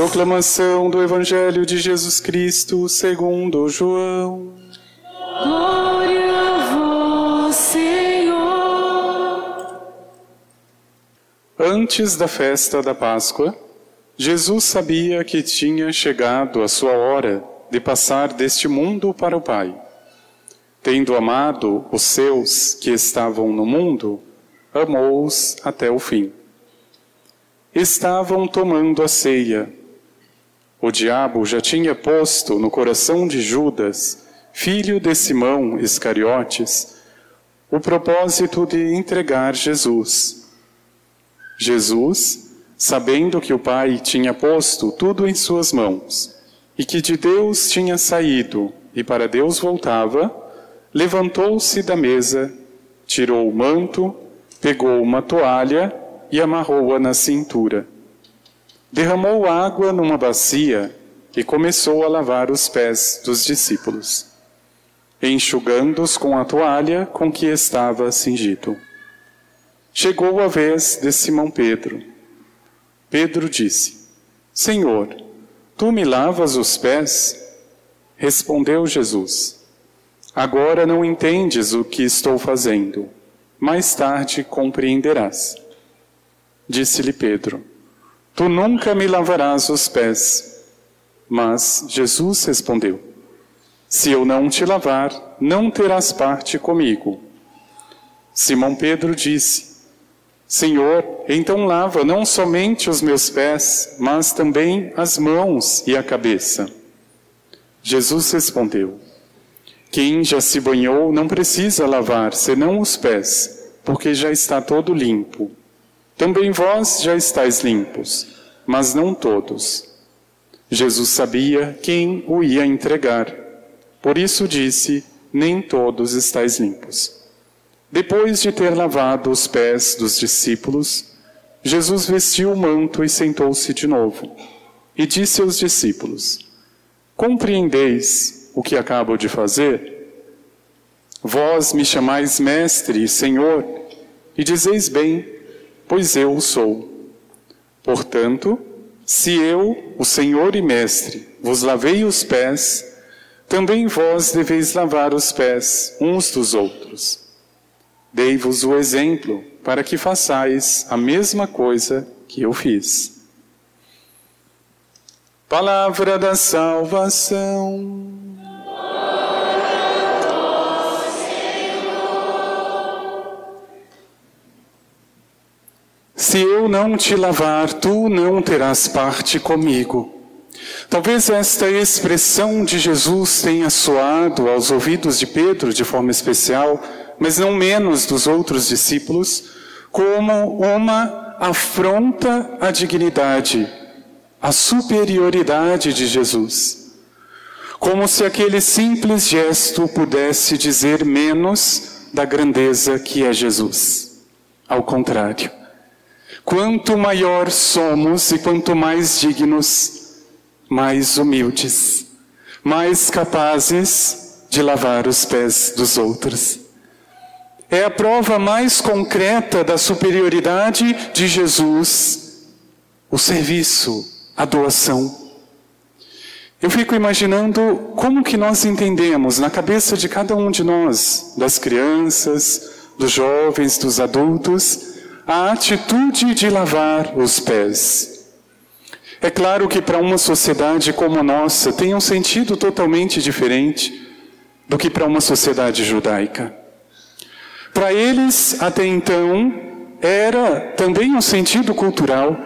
Proclamação do Evangelho de Jesus Cristo segundo João. Glória a vós, Senhor. Antes da festa da Páscoa, Jesus sabia que tinha chegado a sua hora de passar deste mundo para o Pai. Tendo amado os seus que estavam no mundo, amou-os até o fim. Estavam tomando a ceia o diabo já tinha posto no coração de Judas, filho de Simão Iscariotes, o propósito de entregar Jesus. Jesus, sabendo que o Pai tinha posto tudo em suas mãos e que de Deus tinha saído e para Deus voltava, levantou-se da mesa, tirou o manto, pegou uma toalha e amarrou-a na cintura derramou água numa bacia e começou a lavar os pés dos discípulos, enxugando-os com a toalha com que estava cingido. Chegou a vez de Simão Pedro. Pedro disse: Senhor, tu me lavas os pés? Respondeu Jesus: Agora não entendes o que estou fazendo, mais tarde compreenderás. Disse-lhe Pedro: Tu nunca me lavarás os pés. Mas Jesus respondeu: Se eu não te lavar, não terás parte comigo. Simão Pedro disse: Senhor, então lava não somente os meus pés, mas também as mãos e a cabeça. Jesus respondeu: Quem já se banhou não precisa lavar senão os pés, porque já está todo limpo. Também vós já estáis limpos, mas não todos. Jesus sabia quem o ia entregar. Por isso disse: Nem todos estáis limpos. Depois de ter lavado os pés dos discípulos, Jesus vestiu o manto e sentou-se de novo. E disse aos discípulos: Compreendeis o que acabo de fazer? Vós me chamais mestre e senhor, e dizeis bem, pois eu o sou. Portanto, se eu, o Senhor e Mestre, vos lavei os pés, também vós deveis lavar os pés uns dos outros. Dei-vos o exemplo para que façais a mesma coisa que eu fiz. Palavra da salvação. Se eu não te lavar, tu não terás parte comigo. Talvez esta expressão de Jesus tenha soado aos ouvidos de Pedro de forma especial, mas não menos dos outros discípulos, como uma afronta à dignidade, à superioridade de Jesus. Como se aquele simples gesto pudesse dizer menos da grandeza que é Jesus. Ao contrário. Quanto maior somos e quanto mais dignos, mais humildes, mais capazes de lavar os pés dos outros. É a prova mais concreta da superioridade de Jesus, o serviço, a doação. Eu fico imaginando como que nós entendemos na cabeça de cada um de nós, das crianças, dos jovens, dos adultos, a atitude de lavar os pés. É claro que para uma sociedade como a nossa tem um sentido totalmente diferente do que para uma sociedade judaica. Para eles, até então, era também um sentido cultural.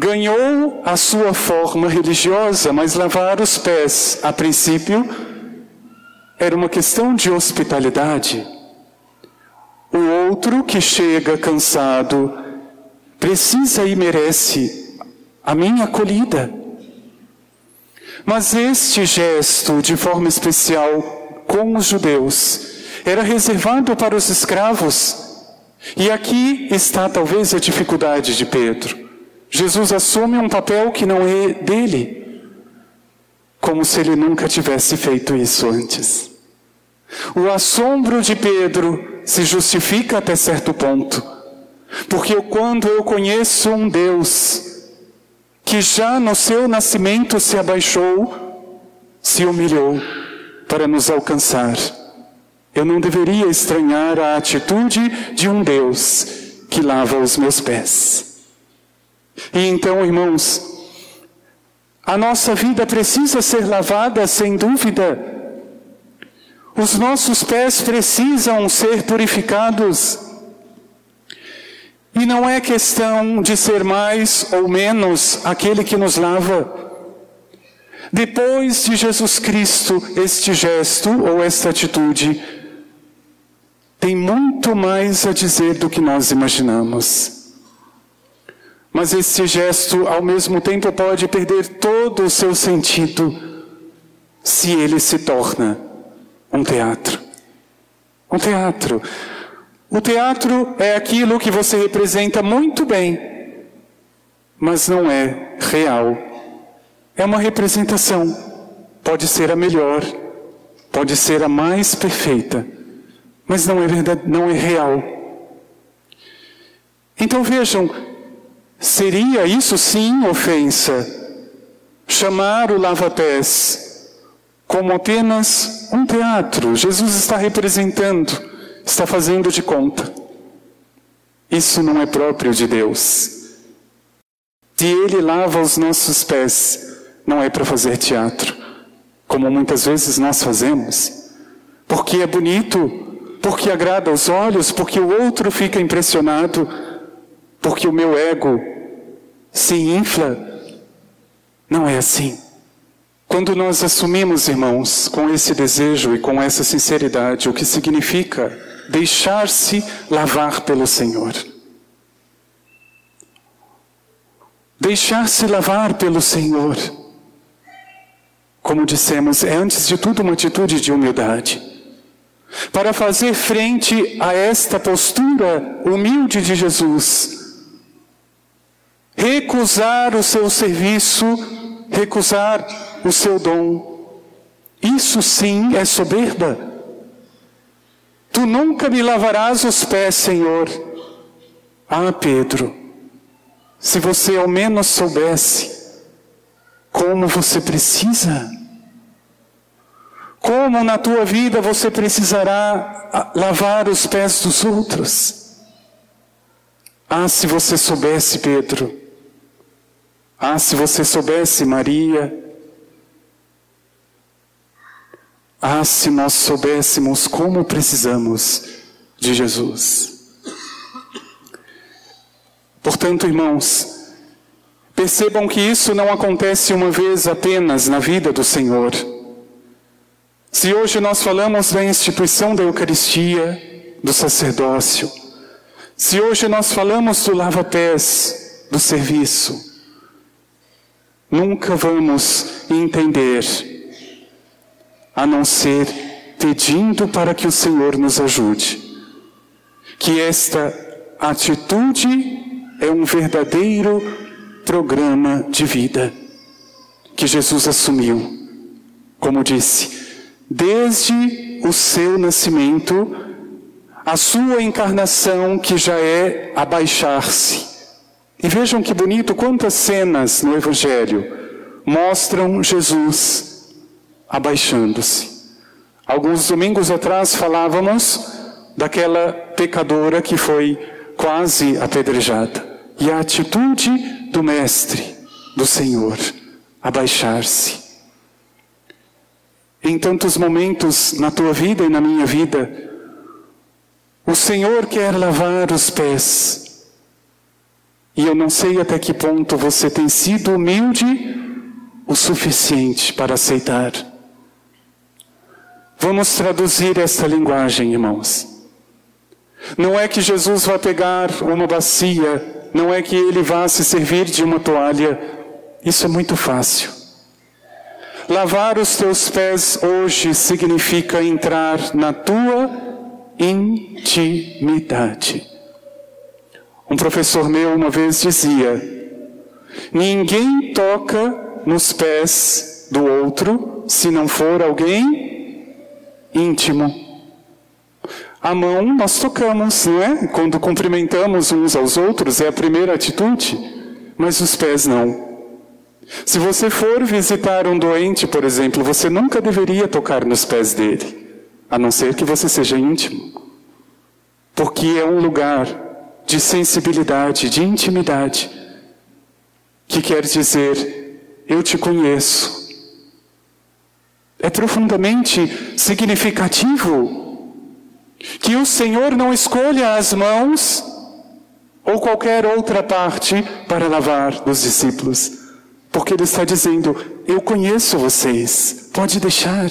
Ganhou a sua forma religiosa, mas lavar os pés, a princípio, era uma questão de hospitalidade. O outro que chega cansado precisa e merece a minha acolhida. Mas este gesto, de forma especial com os judeus, era reservado para os escravos. E aqui está talvez a dificuldade de Pedro. Jesus assume um papel que não é dele, como se ele nunca tivesse feito isso antes. O assombro de Pedro se justifica até certo ponto. Porque quando eu conheço um Deus que já no seu nascimento se abaixou, se humilhou para nos alcançar. Eu não deveria estranhar a atitude de um Deus que lava os meus pés. E então, irmãos, a nossa vida precisa ser lavada sem dúvida. Os nossos pés precisam ser purificados. E não é questão de ser mais ou menos aquele que nos lava. Depois de Jesus Cristo, este gesto ou esta atitude tem muito mais a dizer do que nós imaginamos. Mas esse gesto, ao mesmo tempo, pode perder todo o seu sentido se ele se torna um teatro. Um teatro. O teatro é aquilo que você representa muito bem, mas não é real. É uma representação. Pode ser a melhor, pode ser a mais perfeita mas não é verdade, não é real. Então vejam, seria isso sim ofensa chamar o lava-pés como apenas um teatro. Jesus está representando, está fazendo de conta. Isso não é próprio de Deus. Se Ele lava os nossos pés, não é para fazer teatro, como muitas vezes nós fazemos, porque é bonito porque agrada aos olhos, porque o outro fica impressionado, porque o meu ego se infla. Não é assim. Quando nós assumimos, irmãos, com esse desejo e com essa sinceridade, o que significa deixar-se lavar pelo Senhor. Deixar-se lavar pelo Senhor. Como dissemos, é antes de tudo uma atitude de humildade. Para fazer frente a esta postura humilde de Jesus, recusar o seu serviço, recusar o seu dom, isso sim é soberba. Tu nunca me lavarás os pés, Senhor. Ah, Pedro, se você ao menos soubesse como você precisa como na tua vida você precisará ah, lavar os pés dos outros? Ah, se você soubesse, Pedro. Ah, se você soubesse, Maria. Ah, se nós soubéssemos como precisamos de Jesus. Portanto, irmãos, percebam que isso não acontece uma vez apenas na vida do Senhor. Se hoje nós falamos da instituição da Eucaristia, do sacerdócio, se hoje nós falamos do lava-pés, do serviço, nunca vamos entender, a não ser pedindo para que o Senhor nos ajude, que esta atitude é um verdadeiro programa de vida que Jesus assumiu. Como disse, desde o seu nascimento, a sua encarnação, que já é abaixar-se. E vejam que bonito, quantas cenas no Evangelho mostram Jesus abaixando-se. Alguns domingos atrás falávamos daquela pecadora que foi quase apedrejada. E a atitude do Mestre, do Senhor, abaixar-se em tantos momentos na tua vida e na minha vida, o Senhor quer lavar os pés. E eu não sei até que ponto você tem sido humilde o suficiente para aceitar. Vamos traduzir essa linguagem, irmãos. Não é que Jesus vá pegar uma bacia, não é que ele vá se servir de uma toalha. Isso é muito fácil. Lavar os teus pés hoje significa entrar na tua intimidade. Um professor meu uma vez dizia: ninguém toca nos pés do outro se não for alguém íntimo. A mão nós tocamos, não é? Quando cumprimentamos uns aos outros, é a primeira atitude, mas os pés não. Se você for visitar um doente, por exemplo, você nunca deveria tocar nos pés dele, a não ser que você seja íntimo. Porque é um lugar de sensibilidade, de intimidade, que quer dizer, eu te conheço. É profundamente significativo que o Senhor não escolha as mãos ou qualquer outra parte para lavar os discípulos. Porque Ele está dizendo: Eu conheço vocês, pode deixar.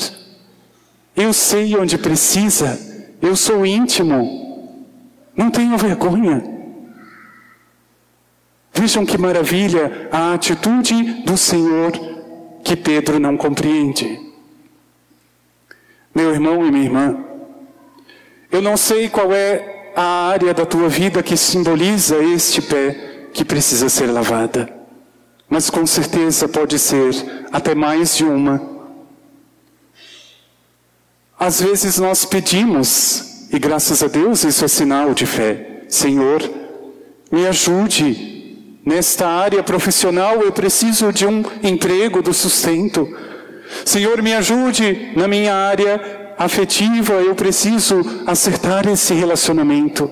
Eu sei onde precisa, eu sou íntimo, não tenho vergonha. Vejam que maravilha a atitude do Senhor que Pedro não compreende. Meu irmão e minha irmã, eu não sei qual é a área da tua vida que simboliza este pé que precisa ser lavada mas com certeza pode ser até mais de uma. Às vezes nós pedimos, e graças a Deus isso é sinal de fé: Senhor, me ajude nesta área profissional, eu preciso de um emprego, do sustento. Senhor, me ajude na minha área afetiva, eu preciso acertar esse relacionamento.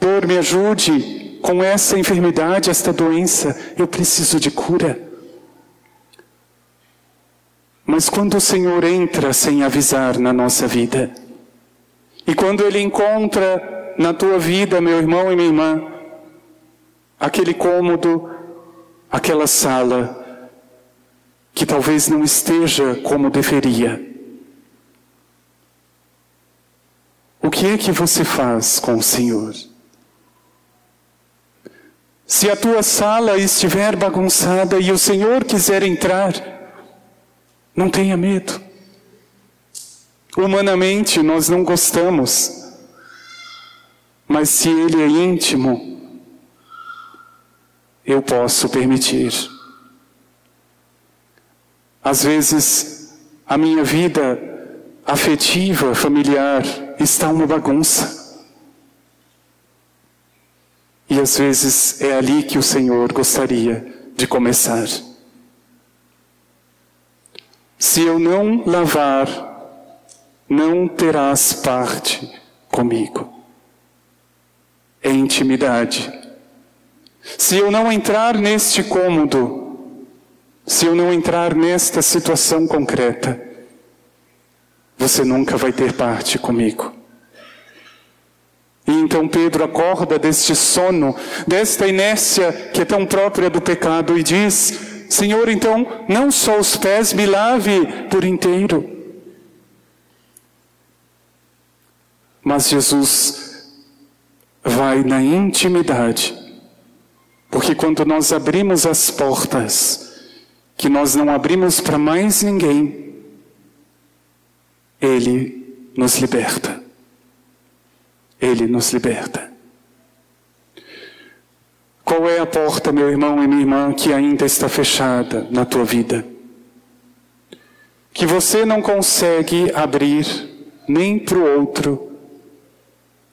Senhor, me ajude com essa enfermidade, esta doença, eu preciso de cura. Mas quando o Senhor entra sem avisar na nossa vida, e quando Ele encontra na tua vida, meu irmão e minha irmã, aquele cômodo, aquela sala, que talvez não esteja como deveria, o que é que você faz com o Senhor? Se a tua sala estiver bagunçada e o Senhor quiser entrar, não tenha medo. Humanamente nós não gostamos, mas se Ele é íntimo, eu posso permitir. Às vezes, a minha vida afetiva, familiar, está uma bagunça. E às vezes é ali que o Senhor gostaria de começar. Se eu não lavar, não terás parte comigo. É intimidade. Se eu não entrar neste cômodo, se eu não entrar nesta situação concreta, você nunca vai ter parte comigo. E então Pedro acorda deste sono, desta inércia que é tão própria do pecado e diz: Senhor, então, não só os pés me lave por inteiro. Mas Jesus vai na intimidade, porque quando nós abrimos as portas, que nós não abrimos para mais ninguém, Ele nos liberta. Ele nos liberta. Qual é a porta, meu irmão e minha irmã, que ainda está fechada na tua vida? Que você não consegue abrir nem para o outro,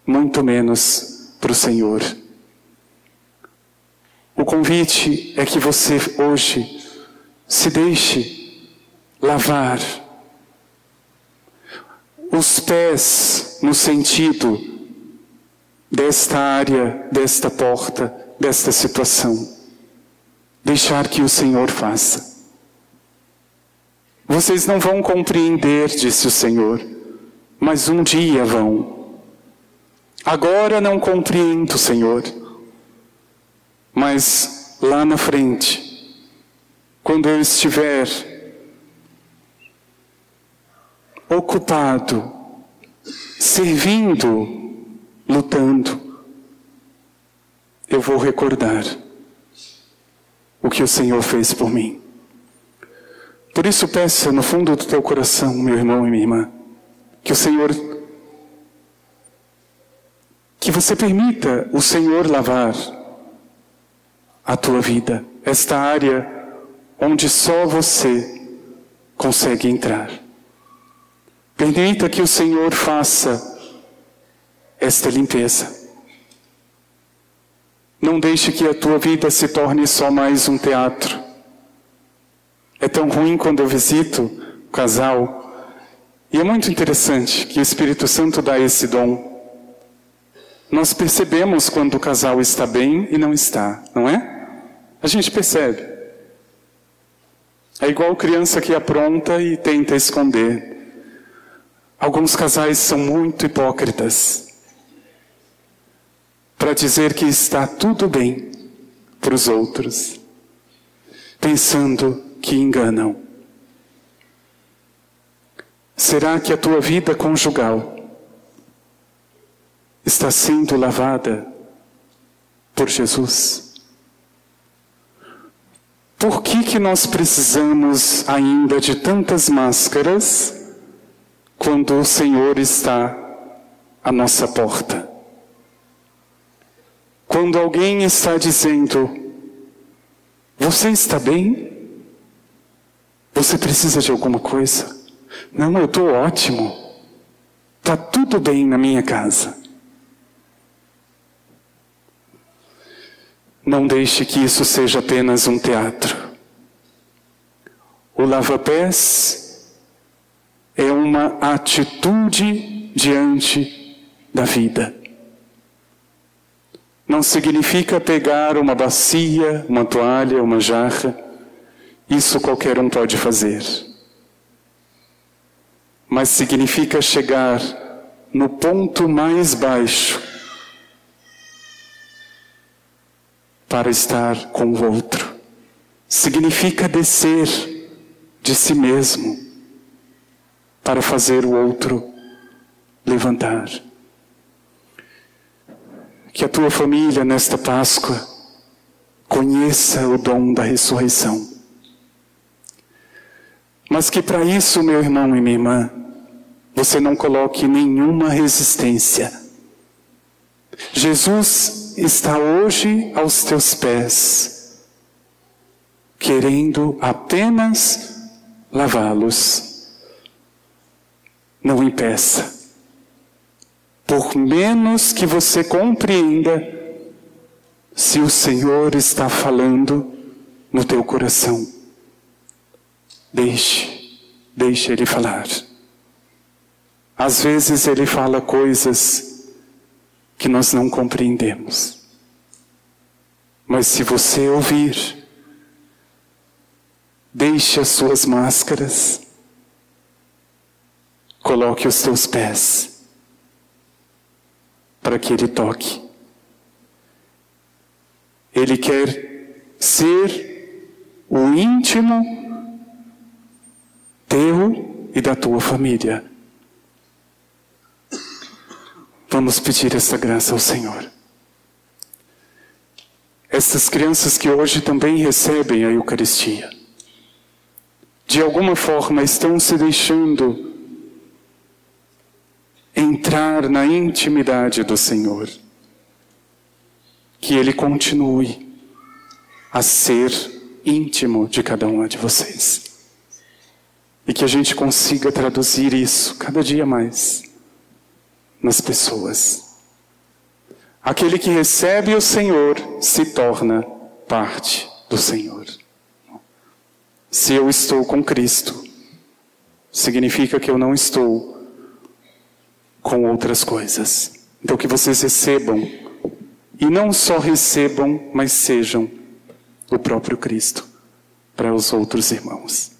muito menos para o Senhor. O convite é que você hoje se deixe lavar os pés no sentido desta área, desta porta, desta situação. Deixar que o Senhor faça. Vocês não vão compreender, disse o Senhor, mas um dia vão. Agora não compreendo, Senhor, mas lá na frente, quando eu estiver ocupado, servindo lutando, eu vou recordar o que o Senhor fez por mim. Por isso peça no fundo do teu coração, meu irmão e minha irmã, que o Senhor que você permita o Senhor lavar a tua vida, esta área onde só você consegue entrar. Permita que o Senhor faça esta limpeza. Não deixe que a tua vida se torne só mais um teatro, É tão ruim quando eu visito o casal. E é muito interessante que o Espírito Santo dá esse dom. Nós percebemos quando o casal está bem e não está, não é? A gente percebe. É igual criança que apronta e tenta esconder. Alguns casais são muito hipócritas para dizer que está tudo bem para os outros, pensando que enganam. Será que a tua vida conjugal está sendo lavada por Jesus? Por que, que nós precisamos ainda de tantas máscaras quando o Senhor está à nossa porta? Quando alguém está dizendo, você está bem? Você precisa de alguma coisa? Não, eu estou ótimo. Está tudo bem na minha casa. Não deixe que isso seja apenas um teatro. O lava-pés é uma atitude diante da vida. Não significa pegar uma bacia, uma toalha, uma jarra. Isso qualquer um pode fazer mas significa chegar no ponto mais baixo para estar com o outro. Significa descer de si mesmo para fazer o outro levantar. Que a tua família nesta Páscoa conheça o dom da ressurreição. Mas que para isso, meu irmão e minha irmã, você não coloque nenhuma resistência. Jesus está hoje aos teus pés, querendo apenas lavá-los. Não impeça. Por menos que você compreenda, se o Senhor está falando no teu coração, deixe, deixe Ele falar. Às vezes ele fala coisas que nós não compreendemos. Mas se você ouvir, deixe as suas máscaras, coloque os teus pés para que ele toque. Ele quer ser o íntimo teu e da tua família. Vamos pedir essa graça ao Senhor. Essas crianças que hoje também recebem a Eucaristia, de alguma forma estão se deixando entrar na intimidade do Senhor. Que Ele continue a ser íntimo de cada uma de vocês. E que a gente consiga traduzir isso cada dia mais nas pessoas. Aquele que recebe o Senhor se torna parte do Senhor. Se eu estou com Cristo, significa que eu não estou com outras coisas. Então que vocês recebam, e não só recebam, mas sejam o próprio Cristo para os outros irmãos.